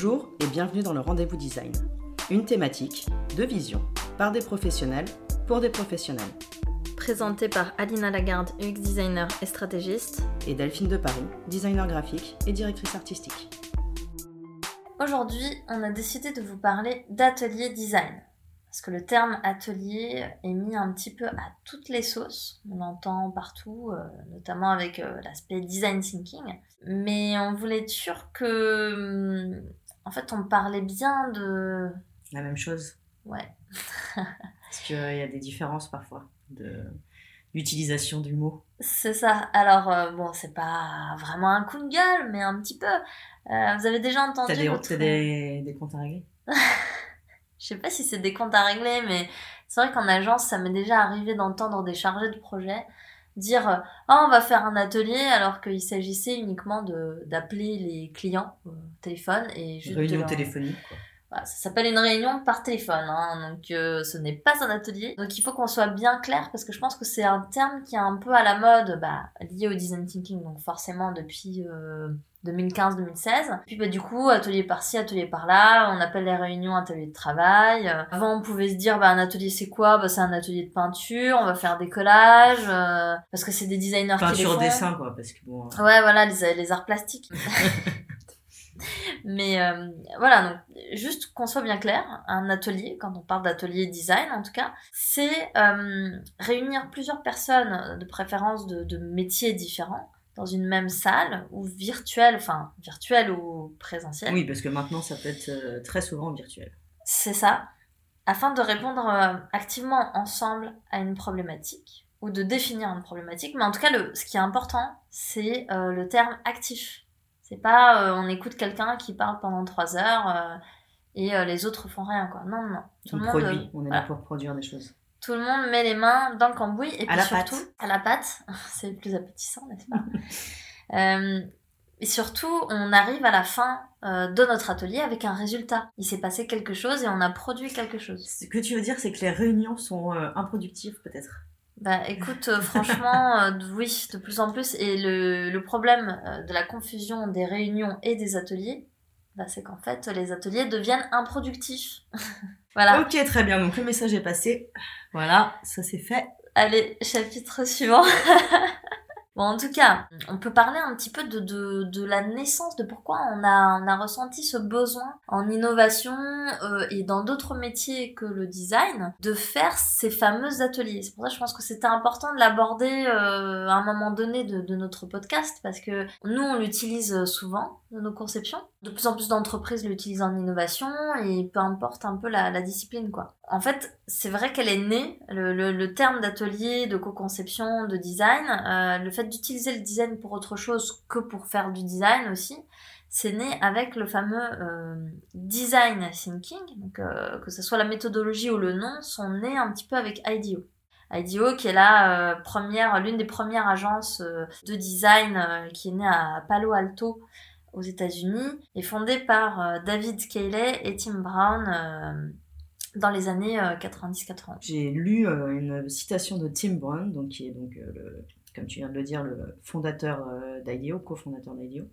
Bonjour et bienvenue dans le Rendez-vous Design. Une thématique, deux visions, par des professionnels, pour des professionnels. Présenté par Alina Lagarde, UX designer et stratégiste. Et Delphine de Paris, designer graphique et directrice artistique. Aujourd'hui, on a décidé de vous parler d'atelier design. Parce que le terme atelier est mis un petit peu à toutes les sauces. On l'entend partout, euh, notamment avec euh, l'aspect design thinking. Mais on voulait être sûr que, hum, en fait, on parlait bien de. La même chose. Ouais. Parce qu'il y a des différences parfois de l'utilisation du mot. C'est ça. Alors, euh, bon, c'est pas vraiment un coup de gueule, mais un petit peu. vous avez déjà entendu. T'as des, votre... des, des comptes à régler? Je sais pas si c'est des comptes à régler, mais c'est vrai qu'en agence, ça m'est déjà arrivé d'entendre des chargés de projet dire oh, on va faire un atelier alors qu'il s'agissait uniquement de d'appeler les clients au téléphone et juste réunion téléphonique quoi. Voilà, ça s'appelle une réunion par téléphone, hein, donc euh, ce n'est pas un atelier. Donc il faut qu'on soit bien clair parce que je pense que c'est un terme qui est un peu à la mode, bah, lié au design thinking, donc forcément depuis euh, 2015-2016. Puis bah, du coup, atelier par-ci, atelier par-là, on appelle les réunions atelier de travail. Avant, on pouvait se dire, bah, un atelier c'est quoi? Bah, C'est un atelier de peinture, on va faire des collages, euh, parce que c'est des designers peinture qui les font. dessin, quoi, parce que bon... Euh. Ouais, voilà, les, les arts plastiques. Mais euh, voilà, donc juste qu'on soit bien clair, un atelier, quand on parle d'atelier design en tout cas, c'est euh, réunir plusieurs personnes, de préférence de, de métiers différents, dans une même salle ou virtuelle, enfin virtuelle ou présentielle. Oui, parce que maintenant ça peut être euh, très souvent virtuel. C'est ça, afin de répondre euh, activement ensemble à une problématique ou de définir une problématique. Mais en tout cas, le, ce qui est important, c'est euh, le terme actif. C'est pas on écoute quelqu'un qui parle pendant trois heures et les autres font rien quoi. Non, non. Tout on le produit, monde, on est là pour produire des choses tout le monde met les mains dans le cambouis et à puis surtout pâte. à la pâte, c'est le plus appétissant, n'est-ce pas euh, Et surtout, on arrive à la fin euh, de notre atelier avec un résultat. Il s'est passé quelque chose et on a produit quelque chose. Ce que tu veux dire, c'est que les réunions sont euh, improductives, peut-être? Bah écoute, franchement, oui, de plus en plus. Et le, le problème de la confusion des réunions et des ateliers, bah, c'est qu'en fait, les ateliers deviennent improductifs. Voilà. Ok, très bien. Donc le message est passé. Voilà, ça c'est fait. Allez, chapitre suivant. bon, en tout cas, on peut parler un petit peu de, de, de la naissance, de pourquoi on a, on a ressenti ce besoin en innovation euh, et dans d'autres métiers que le design de faire ces fameux ateliers. C'est pour ça que je pense que c'était important de l'aborder euh, à un moment donné de, de notre podcast parce que nous, on l'utilise souvent dans nos conceptions. De plus en plus d'entreprises l'utilisent en innovation et peu importe un peu la, discipline quoi. En fait, c'est vrai qu'elle est née, le, le, terme d'atelier, de co-conception, de design, euh, le fait d'utiliser le design pour autre chose que pour faire du design aussi, c'est né avec le fameux euh, design thinking, donc euh, que ce soit la méthodologie ou le nom, sont nés un petit peu avec IDEO. IDEO qui est la première, l'une des premières agences de design qui est née à Palo Alto aux États-Unis et fondée par euh, David Cayley et Tim Brown euh, dans les années 90-80. J'ai lu euh, une citation de Tim Brown, donc, qui est donc, euh, le, comme tu viens de le dire, le fondateur euh, d'IDEO, cofondateur d'IDEO,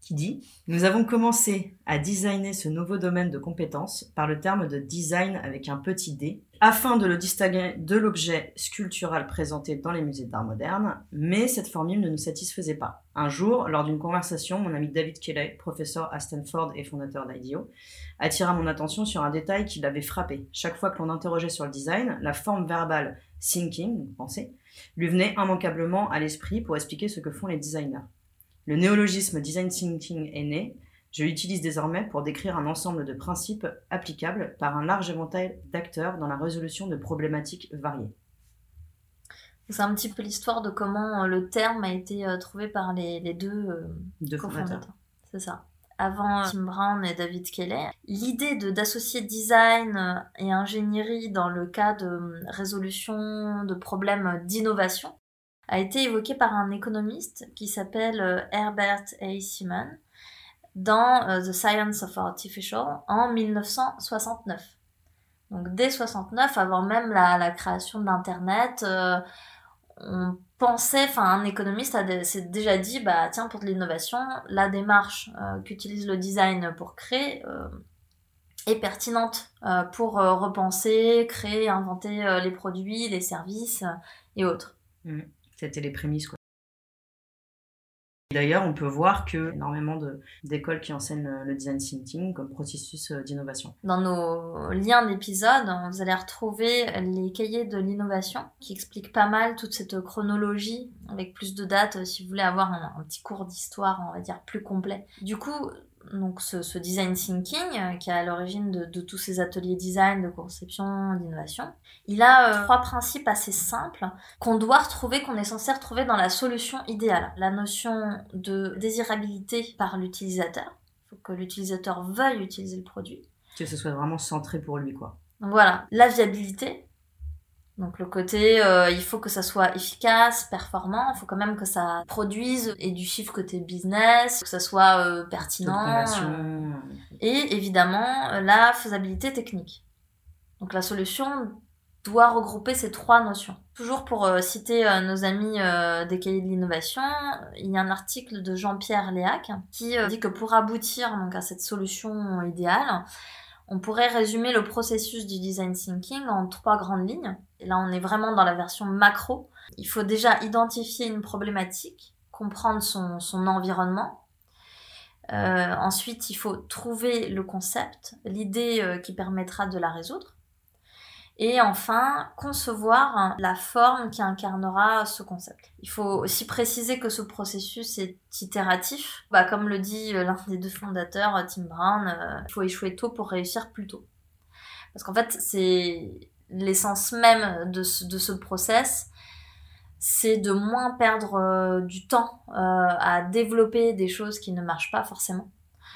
qui dit Nous avons commencé à designer ce nouveau domaine de compétences par le terme de design avec un petit d, afin de le distinguer de l'objet sculptural présenté dans les musées d'art moderne, mais cette formule ne nous satisfaisait pas. Un jour, lors d'une conversation, mon ami David Kelley, professeur à Stanford et fondateur d'IDEO, attira mon attention sur un détail qui l'avait frappé. Chaque fois que l'on interrogeait sur le design, la forme verbale thinking, penser, lui venait immanquablement à l'esprit pour expliquer ce que font les designers. Le néologisme design thinking est né. Je l'utilise désormais pour décrire un ensemble de principes applicables par un large éventail d'acteurs dans la résolution de problématiques variées. C'est un petit peu l'histoire de comment euh, le terme a été euh, trouvé par les, les deux euh, De cofondateurs. fondateurs. C'est ça. Avant Tim Brown et David Kelley, l'idée de d'associer design et ingénierie dans le cas de résolution de problèmes d'innovation a été évoquée par un économiste qui s'appelle euh, Herbert A. Simon dans euh, The Science of Artificial en 1969. Donc dès 69, avant même la, création de l'Internet, euh, on pensait, enfin un économiste s'est déjà dit, bah tiens pour de l'innovation, la démarche euh, qu'utilise le design pour créer est pertinente pour repenser, créer, inventer les produits, les services et autres. Mmh. C'était les prémices. D'ailleurs, on peut voir a énormément d'écoles qui enseignent le design thinking comme processus euh, d'innovation. Dans nos liens d'épisode, vous allez retrouver les cahiers de l'innovation qui expliquent pas mal toute cette chronologie avec plus de dates si vous voulez avoir un, un petit cours d'histoire, on va dire, plus complet. Du coup, donc ce, design thinking euh, qui est à l'origine de, tous ces ateliers design, de conception, d'innovation, il a euh, trois principes assez simples qu'on doit retrouver, qu'on est censé retrouver dans la solution idéale. La notion de désirabilité par l'utilisateur. Il faut que l'utilisateur veuille utiliser le produit. Que ce soit vraiment centré pour lui, quoi. Donc voilà, la viabilité, donc le côté, euh, il faut que ça soit efficace, performant, il faut quand même que ça produise et du chiffre côté business, que ça soit euh, pertinent. Euh, et évidemment, la faisabilité technique. Donc la solution doit regrouper ces trois notions. Toujours pour citer nos amis des cahiers de l'innovation, il y a un article de Jean-Pierre Léac qui dit que pour aboutir donc, à cette solution idéale, on pourrait résumer le processus du design thinking en trois grandes lignes. Là, on est vraiment dans la version macro. Il faut déjà identifier une problématique, comprendre son, environnement. Euh, ensuite, il faut trouver le concept, l'idée euh, qui permettra de la résoudre. Et enfin, concevoir la forme qui incarnera ce concept. Il faut aussi préciser que ce processus est itératif. Bah, comme le dit euh, l'un des deux fondateurs, euh, Tim Brown, euh, il faut échouer tôt pour réussir plus tôt. Parce qu'en fait, c'est l'essence même de ce, de ce process, c'est de moins perdre du temps à développer des choses qui ne marchent pas forcément.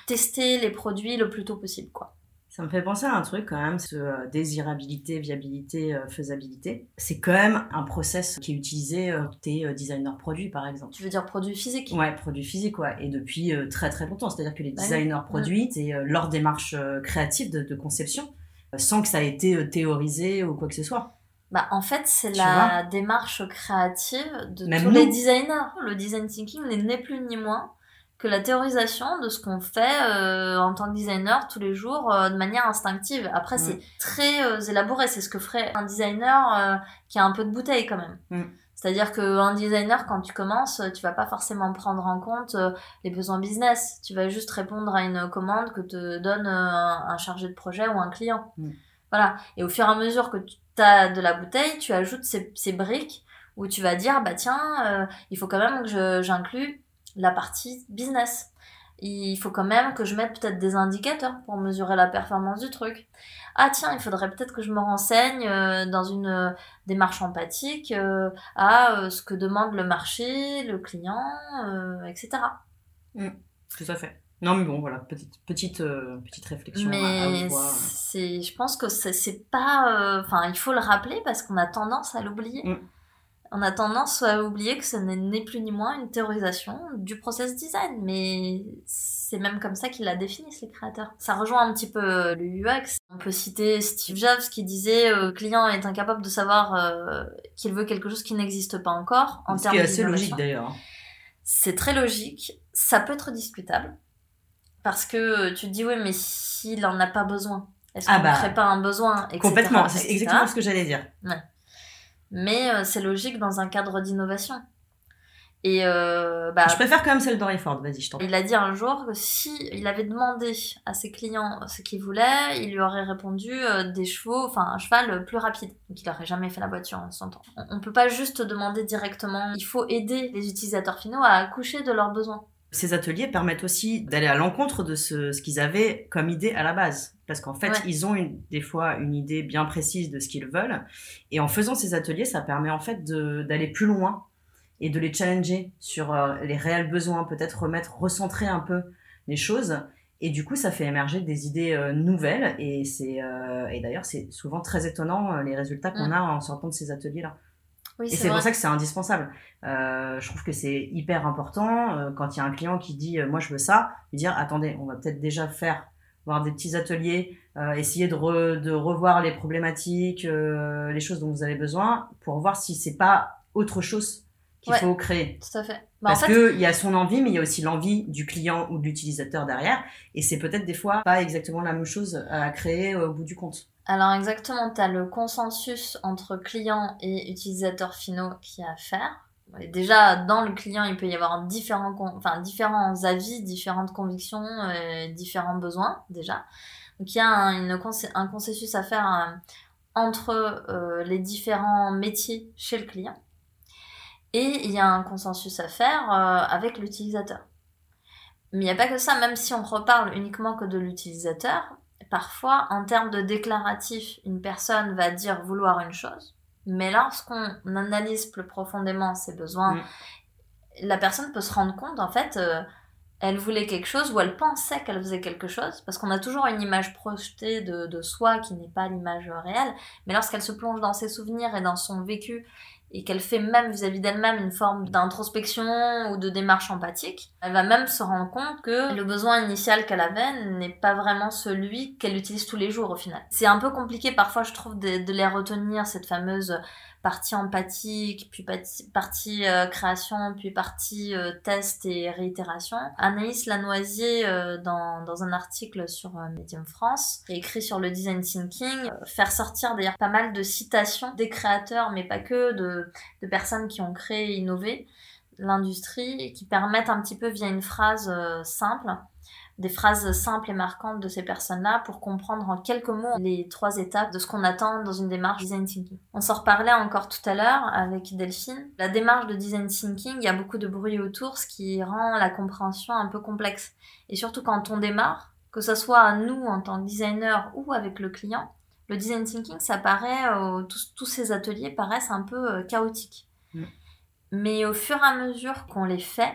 Tester les produits le plus tôt possible, quoi. Ça me fait penser à un truc quand même, ce euh, désirabilité, viabilité, euh, faisabilité. C'est quand même un process qui est utilisé euh, tes designers produits par exemple. Tu veux dire produits physiques? Ouais, produits physiques, ouais. Et depuis très très longtemps. C'est-à-dire que les designers produits, c'est leur démarche créative de, conception, sans que ça ait été théorisé ou quoi que ce soit. Bah, en fait, c'est la démarche créative de tous les designers. Le design thinking n'est ni plus ni moins que la théorisation de ce qu'on fait euh, en tant que designer tous les jours euh, de manière instinctive. Après, c'est très euh, élaboré. C'est ce que ferait un designer qui a un peu de bouteille quand même. Mm. C'est-à-dire qu'un designer, quand tu commences, tu vas pas forcément prendre en compte les besoins business. Tu vas juste répondre à une commande que te donne un, chargé de projet ou un client. Mm. Voilà. Et au fur et à mesure que tu as de la bouteille, tu ajoutes ces, ces briques où tu vas dire, bah tiens, il faut quand même que j'inclue la partie business. Il faut quand même que je mette peut-être des indicateurs pour mesurer la performance du truc. Ah tiens, il faudrait peut-être que je me renseigne euh, dans une euh, démarche empathique euh, à ce que demande le marché, le client, etc. Mmh, tout à fait. Non mais bon voilà petite petite petite réflexion. Mais c'est je pense que c'est pas enfin il faut le rappeler parce qu'on a tendance à l'oublier. Mmh on a tendance à oublier que ce n'est plus ni moins une théorisation du process design, mais c'est même comme ça qu'ils la définissent les créateurs. Ça rejoint un petit peu le UX. On peut citer Steve Jobs qui disait euh, le client est incapable de savoir euh, qu'il veut quelque chose qui n'existe pas encore en Ce qui est assez logique d'ailleurs. C'est très logique. Ça peut être discutable parce que tu te dis oui mais s'il en a pas besoin, est-ce ah qu'on ne bah, crée pas un besoin Complètement, c'est exactement ce que j'allais dire. Ouais mais euh, c'est logique dans un cadre d'innovation. Et euh, bah, je préfère quand même celle d'Henry Ford, vas-y, je t'en Il a dit un jour que si il avait demandé à ses clients ce qu'ils voulaient, il lui aurait répondu euh, des chevaux, enfin un cheval plus rapide. Donc il n'aurait jamais fait la voiture en son temps. On, ne peut pas juste demander directement, il faut aider les utilisateurs finaux à accoucher de leurs besoins. Ces ateliers permettent aussi d'aller à l'encontre de ce, ce qu'ils avaient comme idée à la base. Parce qu'en fait, ils ont une, des fois une idée bien précise de ce qu'ils veulent. Et en faisant ces ateliers, ça permet en fait d'aller plus loin et de les challenger sur euh, les réels besoins, peut-être remettre, recentrer un peu les choses. Et du coup, ça fait émerger des idées euh, nouvelles. Et, c'est euh, et d'ailleurs, c'est souvent très étonnant les résultats qu'on mm. a en sortant de ces ateliers-là et c'est pour ça que c'est indispensable. Euh, je trouve que c'est hyper important euh, quand il y a un client qui dit euh, moi je veux ça, lui dire attendez, on va peut-être déjà faire voir des petits ateliers, essayer de, de revoir les problématiques, les choses dont vous avez besoin pour voir si c'est pas autre chose qu'il faut créer. Tout à fait. Bah, Parce qu'il y a son envie, mais il y a aussi l'envie du client ou de l'utilisateur derrière. Et c'est peut-être des fois pas exactement la même chose à créer au bout du compte. Alors exactement, tu as le consensus entre client et utilisateur finaux qui a à faire. Déjà, dans le client, il peut y avoir différents, enfin, différents avis, différentes convictions, euh, différents besoins déjà. Donc il y a un, un consensus à faire euh, entre euh, les différents métiers chez le client. Et il y a un consensus à faire avec l'utilisateur. Mais il n'y a pas que ça, même si on reparle uniquement que de l'utilisateur, Parfois, en termes de déclaratif, une personne va dire vouloir une chose, mais lorsqu'on analyse plus profondément ses besoins, mm. la personne peut se rendre compte, en fait, euh, elle voulait quelque chose ou elle pensait qu'elle faisait quelque chose, parce qu'on a toujours une image projetée de, de soi qui n'est pas l'image réelle, mais lorsqu'elle se plonge dans ses souvenirs et dans son vécu et qu'elle fait même vis-à-vis d'elle-même une forme d'introspection ou de démarche empathique, elle va même se rendre compte que le besoin initial qu'elle avait n'est pas vraiment celui qu'elle utilise tous les jours au final. C'est un peu compliqué parfois je trouve de, les retenir, cette fameuse partie empathique, puis partie, euh, création, puis partie euh, test et réitération. Anaïs Lanoisier, euh, dans, dans un article sur Medium France, écrit sur le design thinking, faire sortir d'ailleurs pas mal de citations des créateurs, mais pas que, de, de personnes qui ont créé et innové l'industrie, qui permettent un petit peu via une phrase simple des phrases simples et marquantes de ces personnes-là pour comprendre en quelques mots les trois étapes de ce qu'on attend dans une démarche design thinking. On s'en reparlait encore tout à l'heure avec Delphine. La démarche de design thinking, il y a beaucoup de bruit autour, ce qui rend la compréhension un peu complexe. Et surtout quand on démarre, que ce soit à nous en tant que designer ou avec le client, le design thinking, ça paraît, euh, tous, ces ateliers paraissent un peu euh, chaotiques. Mm. Mais au fur et à mesure qu'on les fait,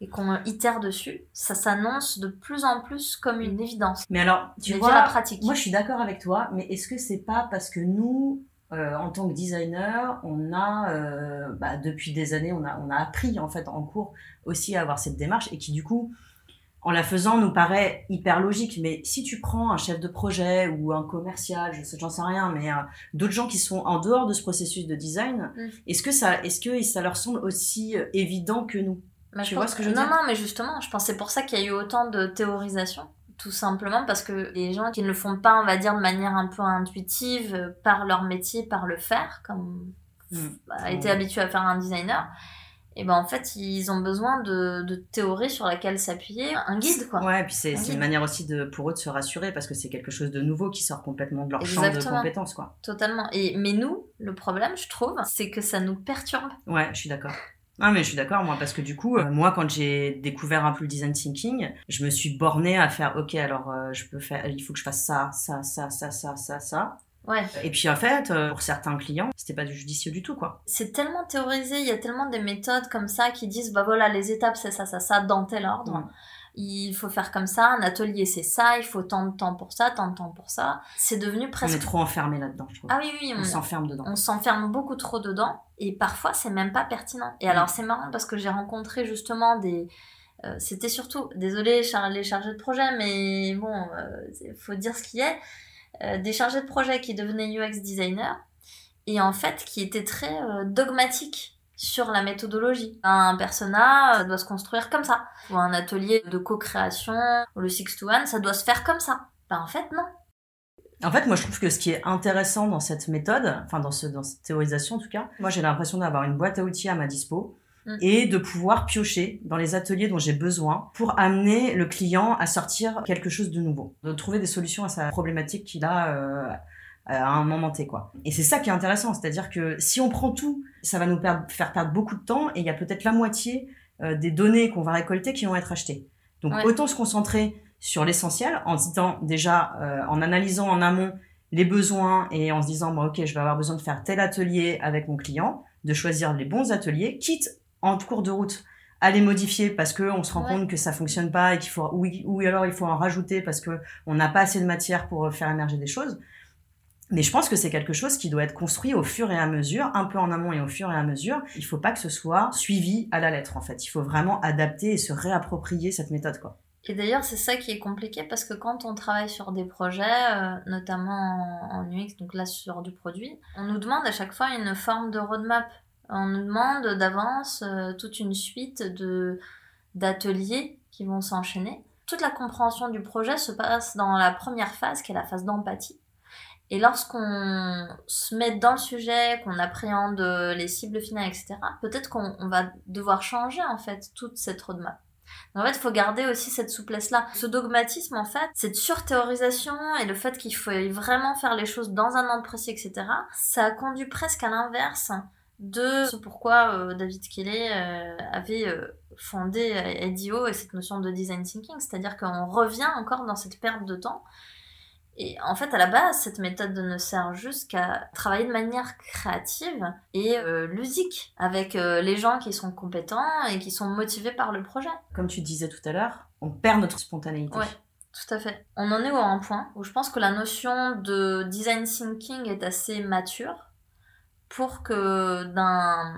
et qu'on itère dessus, ça s'annonce de plus en plus comme une évidence. Mais alors, tu vois, la pratique. moi je suis d'accord avec toi, mais est-ce que c'est pas parce que nous, euh, en tant que designer, on a, bah, depuis des années, on a, on a appris en fait en cours aussi à avoir cette démarche et qui du coup, en la faisant, nous paraît hyper logique. Mais si tu prends un chef de projet ou un commercial, je sais, j'en sais rien, mais euh, d'autres gens qui sont en dehors de ce processus de design, mm. est-ce que ça, est-ce que ça leur semble aussi évident que nous? Tu vois ce que je veux non, dire? Non, mais justement, je pense c'est pour ça qu'il y a eu autant de théorisation. Tout simplement parce que les gens qui ne le font pas, on va dire, de manière un peu intuitive, euh, par leur métier, par le faire, comme mmh. a été habitué à faire un designer, et ben en fait ils ont besoin de, de théories sur laquelle s'appuyer, un guide quoi. Ouais, et puis c'est une manière aussi de, pour eux de se rassurer parce que c'est quelque chose de nouveau qui sort complètement de leur champ de compétences quoi. Totalement. Et mais nous, le problème je trouve, c'est que ça nous perturbe. Ouais, je suis d'accord. Ah mais je suis d'accord moi parce que du coup euh, moi quand j'ai découvert un peu le design thinking je me suis bornée à faire ok alors euh, je peux faire il faut que je fasse ça ça ça ça ça ça ça Ouais. Et puis en fait, euh, pour certains clients, c'était pas du judicieux du tout, quoi. C'est tellement théorisé, il y a tellement de méthodes comme ça qui disent, bah voilà, les étapes, c'est ça, ça, ça, dans tel ordre il faut faire comme ça, un atelier c'est ça, il faut tant de temps pour ça, tant de temps pour ça. C'est devenu presque. On est trop enfermé là-dedans, je trouve. Ah oui, oui, on, s'enferme dedans. On s'enferme beaucoup trop dedans et parfois c'est même pas pertinent. Et alors c'est marrant parce que j'ai rencontré justement des. Euh, c'était surtout, désolé les chargés de projet, mais bon, il euh, faut dire ce qui est. Euh, des chargés de projet qui devenaient UX designer et en fait qui étaient très dogmatiques sur la méthodologie. Un persona doit se construire comme ça. Ou un atelier de co-création, ou le six to one, ça doit se faire comme ça. Ben, en fait, non. En fait, moi, je trouve que ce qui est intéressant dans cette méthode, enfin, dans, ce, dans cette théorisation en tout cas, moi, j'ai l'impression d'avoir une boîte à outils à ma dispo mm. et de pouvoir piocher dans les ateliers dont j'ai besoin pour amener le client à sortir quelque chose de nouveau, de trouver des solutions à sa problématique qu'il a euh, à un moment T, quoi. Et c'est ça qui est intéressant, c'est-à-dire que si on prend tout, ça va nous faire perdre beaucoup de temps et il y a peut-être la moitié euh, des données qu'on va récolter qui vont être achetées. Donc autant se concentrer sur l'essentiel en disant déjà, euh, en analysant en amont les besoins et en se disant, bon, ok, je vais avoir besoin de faire tel atelier avec mon client, de choisir les bons ateliers, quitte en cours de route à les modifier parce que on se rend compte que ça fonctionne pas et qu'il faut ou, ou alors il faut en rajouter parce que on n'a pas assez de matière pour faire émerger des choses. Mais je pense que c'est quelque chose qui doit être construit au fur et à mesure, un peu en amont et au fur et à mesure. Il faut pas que ce soit suivi à la lettre, en fait. Il faut vraiment adapter et se réapproprier cette méthode, quoi. Et d'ailleurs, c'est ça qui est compliqué parce que quand on travaille sur des projets, euh, notamment en, UX, donc là sur du produit, on nous demande à chaque fois une forme de roadmap On nous demande d'avance euh, toute une suite de d'ateliers qui vont s'enchaîner. Toute la compréhension du projet se passe dans la première phase, qui est la phase d'empathie. Et lorsqu'on se met dans le sujet, qu'on appréhende les cibles finales, etc., peut-être qu'on va devoir changer en fait toute cette roadmap. En fait, il faut garder aussi cette souplesse-là. Ce dogmatisme, en fait, cette surthéorisation et le fait qu'il faut vraiment faire les choses dans un ordre précis, etc., ça conduit presque à l'inverse de ce pourquoi euh, David Kelly euh, avait euh, fondé IDEO et cette notion de design thinking, c'est-à-dire qu'on revient encore dans cette perte de temps. Et en fait, à la base, cette méthode ne sert juste qu'à travailler de manière créative et ludique avec les gens qui sont compétents et qui sont motivés par le projet. Comme tu disais tout à l'heure, on perd notre spontanéité. Ouais. Tout à fait. On en est à un point où je pense que la notion de design thinking est assez mature pour que d'un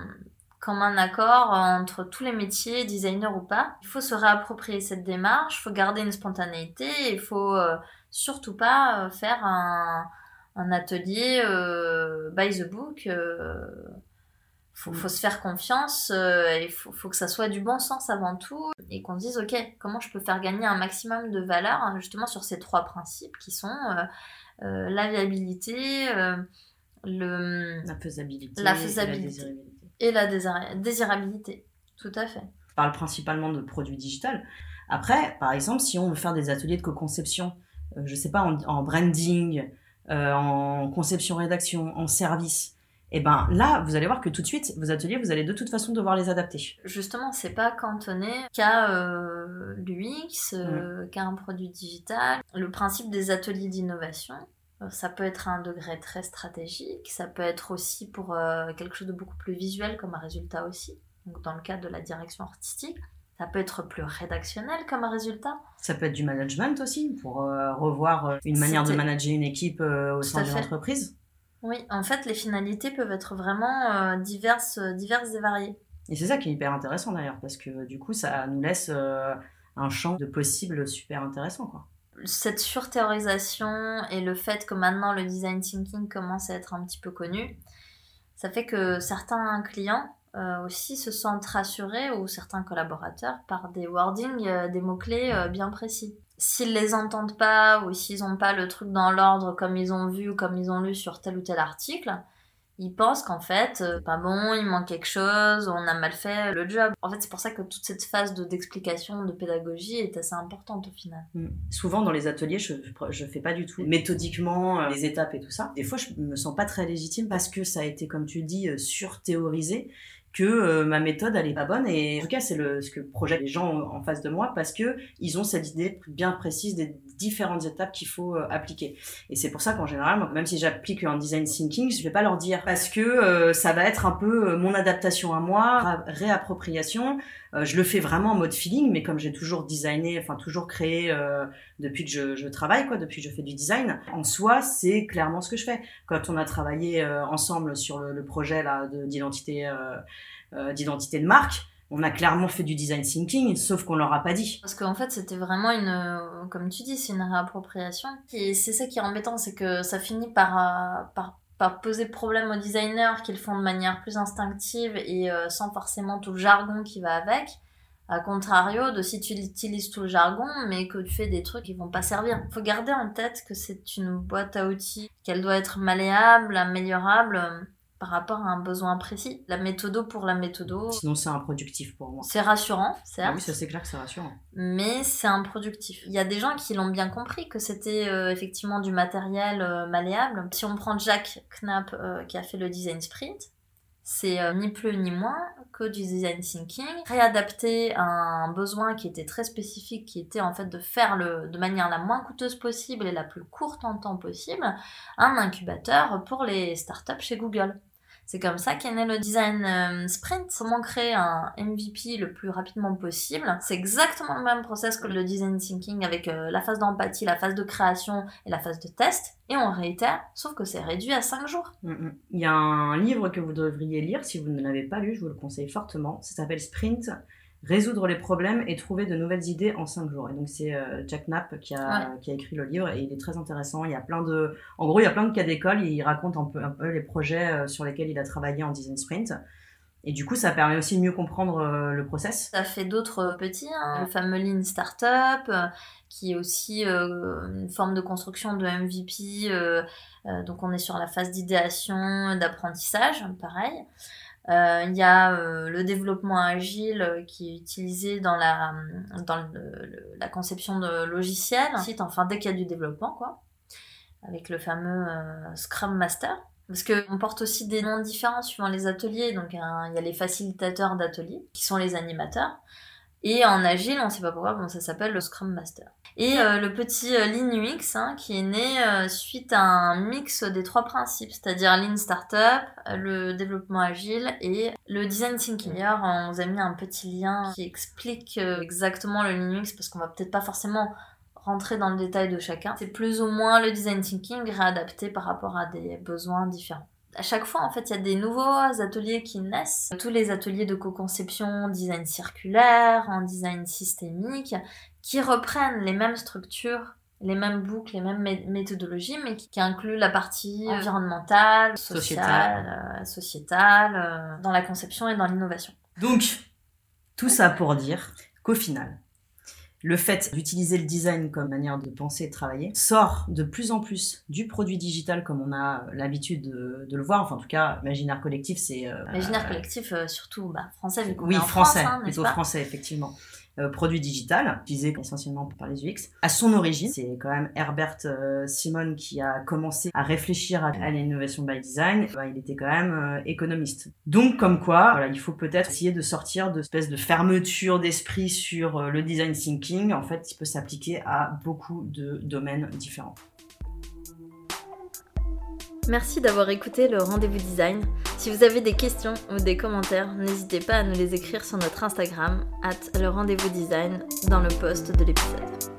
commun accord entre tous les métiers, designers ou pas, il faut se réapproprier cette démarche, il faut garder une spontanéité, il faut euh, surtout pas euh, faire un, un atelier euh, by the book. faut, faut se faire confiance, il faut, faut que ça soit du bon sens avant tout et qu'on dise ok comment je peux faire gagner un maximum de valeur justement sur ces trois principes qui sont la viabilité, la faisabilité, la faisabilité et la, désirabilité. Tout à fait. On parle principalement de produits digitaux. Après, par exemple, si on veut faire des ateliers de co-conception, euh, je sais pas, en, branding, euh, en conception-rédaction, en service, et eh ben là, vous allez voir que tout de suite, vos ateliers, vous allez de toute façon devoir les adapter. Justement, c'est pas cantonné qu'à euh, l'UX, qu'à un produit digital. Le principe des ateliers d'innovation, ça peut être un degré très stratégique, ça peut être aussi pour euh, quelque chose de beaucoup plus visuel comme un résultat aussi, donc dans le cadre de la direction artistique. Ça peut être plus rédactionnel comme un résultat. Ça peut être du management aussi, pour euh, revoir une manière de manager une équipe au sein d'une entreprise. Oui, en fait, les finalités peuvent être vraiment diverses, diverses et variées. Et c'est ça qui est hyper intéressant d'ailleurs, parce que du coup, ça nous laisse un champ de possibles super intéressant. Quoi cette surthéorisation et le fait que maintenant le design thinking commence à être un petit peu connu, ça fait que certains clients euh, aussi se sentent rassurés ou certains collaborateurs par des wordings, euh, des mots-clés euh, bien précis. S'ils les entendent pas ou s'ils n'ont pas le truc dans l'ordre comme ils ont vu ou comme ils ont lu sur tel ou tel article, ils pensent qu'en fait, euh, pas bon, il manque quelque chose, on a mal fait le job. En fait, c'est pour ça que toute cette phase de, d'explication, de pédagogie est assez importante au final. Mm. Souvent, dans les ateliers, je, je fais pas du tout méthodiquement euh, les étapes et tout ça. Des fois, je me sens pas très légitime parce que ça a été, comme tu dis, euh, surthéorisé que euh, ma méthode elle est pas bonne. Et en tout cas c'est le ce que projette les gens en face de moi parce que ils ont cette idée bien précise des différentes étapes qu'il faut euh, appliquer. Et c'est pour ça qu'en général même si j'applique un design thinking je vais pas leur dire parce que euh, ça va être un peu mon adaptation à moi réappropriation je le fais vraiment en mode feeling mais comme j'ai toujours designé enfin toujours créé depuis que je, travaille quoi depuis que je fais du design en soi c'est clairement ce que je fais quand on a travaillé ensemble sur le, projet là d'identité euh, d'identité de marque, on a clairement fait du design thinking, sauf qu'on leur a pas dit. Parce qu'en fait, c'était vraiment une, euh, comme tu dis, c'est une réappropriation. Et c'est ça qui est embêtant, c'est que ça finit euh, par, par, poser problème aux designers qu'ils font de manière plus instinctive et sans forcément tout le jargon qui va avec. A contrario de si tu utilises tout le jargon, mais que tu fais des trucs qui vont pas servir. Faut garder en tête que c'est une boîte à outils, qu'elle doit être malléable, améliorable par rapport à un besoin précis. La méthodo pour la méthodo. Sinon, c'est improductif pour moi. C'est rassurant, certes. Ah oui, ça c'est clair que c'est rassurant. Mais c'est improductif. Il y a des gens qui l'ont bien compris que c'était euh, effectivement du matériel euh, malléable. Si on prend Jack Knapp euh, qui a fait le design sprint, c'est ni plus ni moins que du design thinking, réadapté à un besoin qui était très spécifique, qui était en fait de faire le, de manière la moins coûteuse possible et la plus courte en temps possible, un incubateur pour les startups chez Google. C'est comme ça qu'est né le design euh, sprint. Comment créer un MVP le plus rapidement possible. C'est exactement le même process que le design thinking avec euh, la phase d'empathie, la phase de création et la phase de test. Et on réitère, sauf que c'est réduit à 5 jours. Mm, mm. Il y a un livre que vous devriez lire si vous ne l'avez pas lu, je vous le conseille fortement. Ça s'appelle Sprint résoudre les problèmes et trouver de nouvelles idées en cinq jours. Et donc c'est euh, Jack Knapp qui a, qui a écrit le livre et il est très intéressant. Il y a plein de, en gros, il y a plein de cas d'école. Il raconte un peu, un peu les projets euh, sur lesquels il a travaillé en design sprint. Et du coup, ça permet aussi de mieux comprendre euh, le process. Ça fait d'autres petits, hein. le fameux Lean Startup, euh, qui est aussi une forme de construction de MVP. donc on est sur la phase d'idéation, d'apprentissage, pareil. Il y a le développement agile qui est utilisé dans la, dans la conception de logiciels, enfin dès qu'il y a du développement, quoi, avec le fameux Scrum Master. Parce qu'on porte aussi des noms différents suivant les ateliers. Donc, il y a les facilitateurs d'ateliers, qui sont les animateurs. Et en agile, on ne sait pas pourquoi, bon, ça s'appelle le Scrum Master. Et euh, le petit euh, Lean UX, hein, qui est né euh, suite à un mix des trois principes, c'est-à-dire Lean Startup, le développement agile et le Design Thinking. D'ailleurs, on vous a mis un petit lien qui explique exactement le Lean UX, parce qu'on va peut-être pas forcément rentrer dans le détail de chacun. C'est plus ou moins le design thinking réadapté par rapport à des besoins différents. À chaque fois, en fait, il y a des nouveaux ateliers qui naissent. Tous les ateliers de co-conception, design circulaire, en design systémique, qui reprennent les mêmes structures les mêmes boucles, les mêmes méthodologies, mais qui, incluent la partie environnementale, sociale, sociétale, euh, dans la conception et dans l'innovation. Donc, tout ça pour dire qu'au final, le fait d'utiliser le design comme manière de penser et de travailler sort de plus en plus du produit digital comme on a l'habitude de, le voir. Enfin, en tout cas, Imaginaire Collectif, c'est... Euh, Imaginaire Collectif, euh, surtout bah, français, vu Oui, français, France, hein, plutôt français, effectivement. Euh, produit digital, utilisé essentiellement par les UX. À son origine, c'est quand même Herbert euh, Simon qui a commencé à réfléchir à, l'innovation by design. Bah, il était quand même euh, économiste. Donc, comme quoi, voilà, il faut peut-être essayer de sortir de espèce de fermeture d'esprit sur le design thinking. En fait, il peut s'appliquer à beaucoup de domaines différents. Merci d'avoir écouté le rendez-vous design. Si vous avez des questions ou des commentaires, n'hésitez pas à nous les écrire sur notre Instagram, at le rendez-vous design, dans le post de l'épisode.